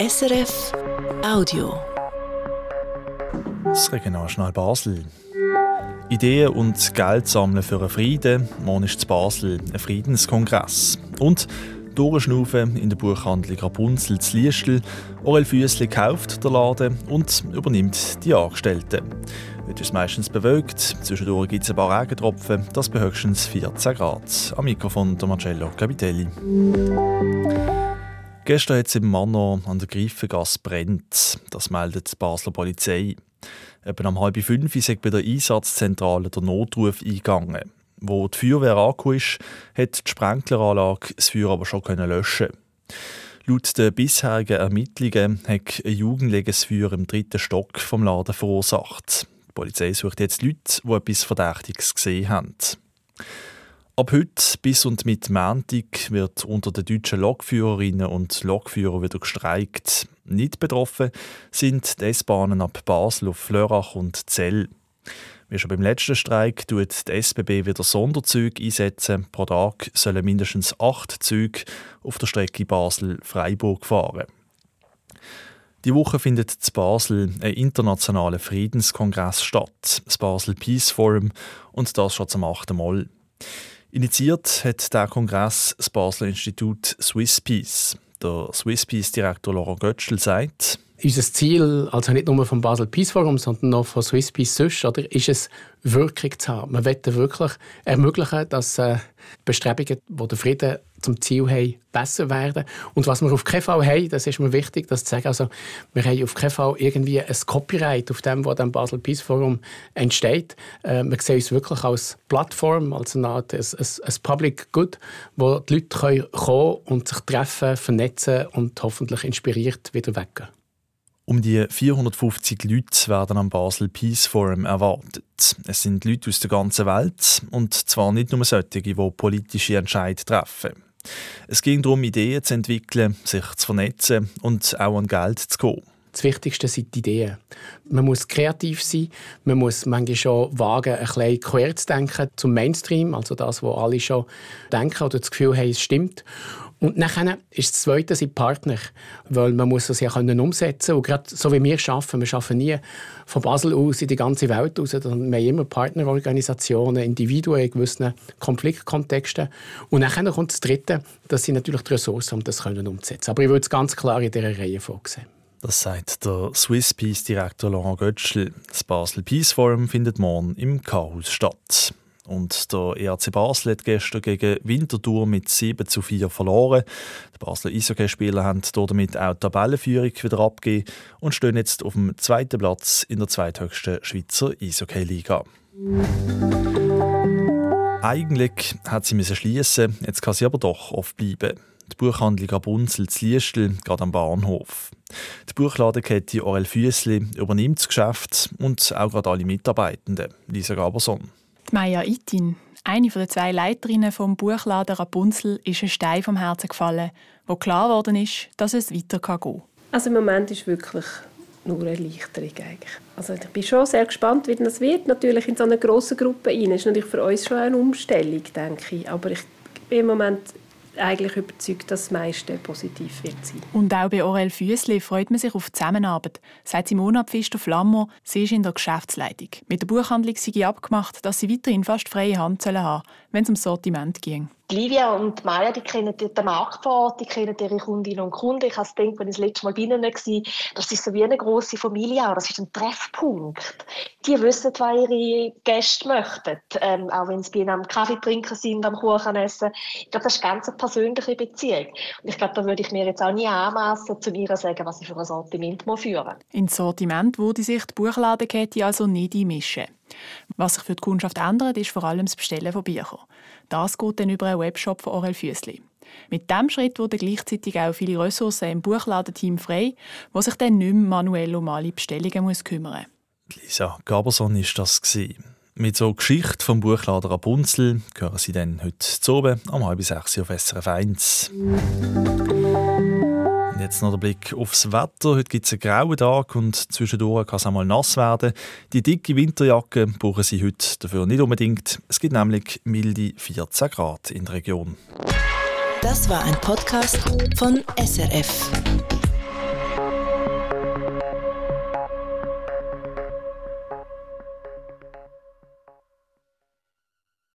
SRF Audio. Das Regionaljournal Basel. Ideen und Geld sammeln für einen Frieden. Morgen ist in Basel ein Friedenskongress. Und Durchschnaufen in der Buchhandlung Rapunzel zu Liestel. Orel Füssli kauft den Laden und übernimmt die Angestellten. Heute ist es meistens bewölkt, zwischendurch gibt es ein paar Regentropfen, das bei höchstens 14 Grad. Am Mikrofon der Marcello Capitelli. Gestern hat es im Manor an der Greifengasse brennt. Das meldet die Basler Polizei. Etwa um halb fünf ist bei der Einsatzzentrale der Notruf eingegangen. Wo die Feuerwehr angekommen ist, hat die Sprenkleranlage das Feuer aber schon löschen Laut den bisherigen Ermittlungen hat ein Jugendliches Feuer im dritten Stock vom Laden verursacht. Die Polizei sucht jetzt Leute, die etwas Verdächtiges gesehen haben. Ab heute bis und mit Montag wird unter den deutschen Lokführerinnen und Lokführern wieder gestreikt. Nicht betroffen sind die S-Bahnen ab Basel auf Lörrach und Zell. Wie schon beim letzten Streik tut die SBB wieder Sonderzüge einsetzen. Pro Tag sollen mindestens acht Züge auf der Strecke Basel-Freiburg fahren. Die Woche findet in Basel ein internationaler Friedenskongress statt, das Basel Peace Forum, und das schon zum achten Mal. Initiiert hat der Kongress das Basler Institut Swiss Peace. Der Swiss Peace Direktor Laura Götschel sagt, unser Ziel, also nicht nur vom Basel Peace Forum, sondern auch von Swiss Peace sonst, oder, ist es, Wirkung zu haben. Wir wollen wirklich ermöglichen, dass äh, Bestrebungen, die den Frieden zum Ziel haben, besser werden. Und was wir auf keinen Fall haben, das ist mir wichtig, das zu sagen, also wir haben auf keinen Fall irgendwie ein Copyright auf dem, was dem Basel Peace Forum entsteht. Äh, wir sehen uns wirklich als Plattform, als eine Art ein, ein, ein Public Good, wo die Leute können kommen und sich treffen, vernetzen und hoffentlich inspiriert wieder weggehen. Um die 450 Leute werden am Basel Peace Forum erwartet. Es sind Leute aus der ganzen Welt und zwar nicht nur solche, die politische Entscheidungen treffen. Es ging darum, Ideen zu entwickeln, sich zu vernetzen und auch an Geld zu kommen. Das Wichtigste sind die Ideen. Man muss kreativ sein, man muss manchmal schon wagen, ein bisschen quer zu denken zum Mainstream, also das, was alle schon denken oder das Gefühl haben, es stimmt. Und nachher ist das Zweite sind Partner, weil man muss das ja können umsetzen und gerade so wie wir arbeiten, wir arbeiten nie von Basel aus in die ganze Welt aus, wir haben immer Partnerorganisationen, Individuen in gewissen Konfliktkontexten und nachher kommt das Dritte, das sind natürlich die Ressourcen, um das können umzusetzen. Aber ich würde es ganz klar in dieser Reihe vorgesehen. Das sagt der Swiss Peace Direktor Laurent Götschel. Das Basel Peace Forum findet morgen im Chaos statt. Und der ERC Basel hat gestern gegen Winterthur mit 7 zu 4 verloren. Die Basler Eishockeyspieler haben damit auch die Tabellenführung wieder abgegeben und stehen jetzt auf dem zweiten Platz in der zweithöchsten Schweizer Eishockey-Liga. Eigentlich hat sie schließen, jetzt kann sie aber doch oft bleiben. Die Buchhandlung Abunzel zu Liestel, gerade am Bahnhof. Die Buchladenkette Orel Füssli übernimmt das Geschäft und auch gerade alle Mitarbeitenden. Lisa Gaberson. Die Maya Itin, eine der zwei Leiterinnen vom Buchladen Rapunzel, ist ein Stein vom Herzen gefallen, wo klar geworden ist, dass es weiter gehen kann. Also im Moment ist wirklich nur eine Erleichterung eigentlich. Also ich bin schon sehr gespannt, wie das wird. Natürlich in so eine grosse Gruppe rein. Das ist natürlich für uns schon eine Umstellung, denke ich. Aber ich bin im Moment eigentlich überzeugt, dass das meiste positiv wird sein. Und auch bei Aurel Füssli freut man sich auf die Zusammenarbeit, sagt Simona Pfister-Flammer. Sie ist in der Geschäftsleitung. Mit der Buchhandlung sei abgemacht, dass sie weiterhin fast freie Hand haben wenn es ums Sortiment ging. Livia und Maya, die kennen den Markt vor die kennen ihre Kundinnen und Kunden. Ich habe gedacht, wenn ich das letzte Mal bei ihnen war, das ist so wie eine grosse Familie. Das ist ein Treffpunkt. Die wissen, was ihre Gäste möchten. Ähm, auch wenn sie bei ihnen am Kaffee trinken sind, am Kuchen essen. Ich glaube, das ist eine ganz persönliche Beziehung. Und ich glaube, da würde ich mir jetzt auch nie anmassen, zu ihr sagen, was ich für ein Sortiment führen muss. Ins Sortiment würde sich die Buchladenkette also nicht einmischen. Was sich für die Kundschaft ändert, ist vor allem das Bestellen von Büchern. Das geht dann über einen Webshop von Aurel Füssli. Mit diesem Schritt wurden gleichzeitig auch viele Ressourcen im Buchladenteam frei, wo sich dann nicht mehr manuell um alle Bestellungen muss kümmern muss. Lisa Gaberson war das. Mit so Geschichte vom Buchladen Rapunzel hören Sie dann heute zu oben um halb sechs auf SRF 1. Jetzt noch der Blick aufs Wetter. Heute gibt es einen grauen Tag und zwischendurch kann es auch mal nass werden. Die dicke Winterjacke brauchen Sie heute dafür nicht unbedingt. Es gibt nämlich milde 14 Grad in der Region. Das war ein Podcast von SRF.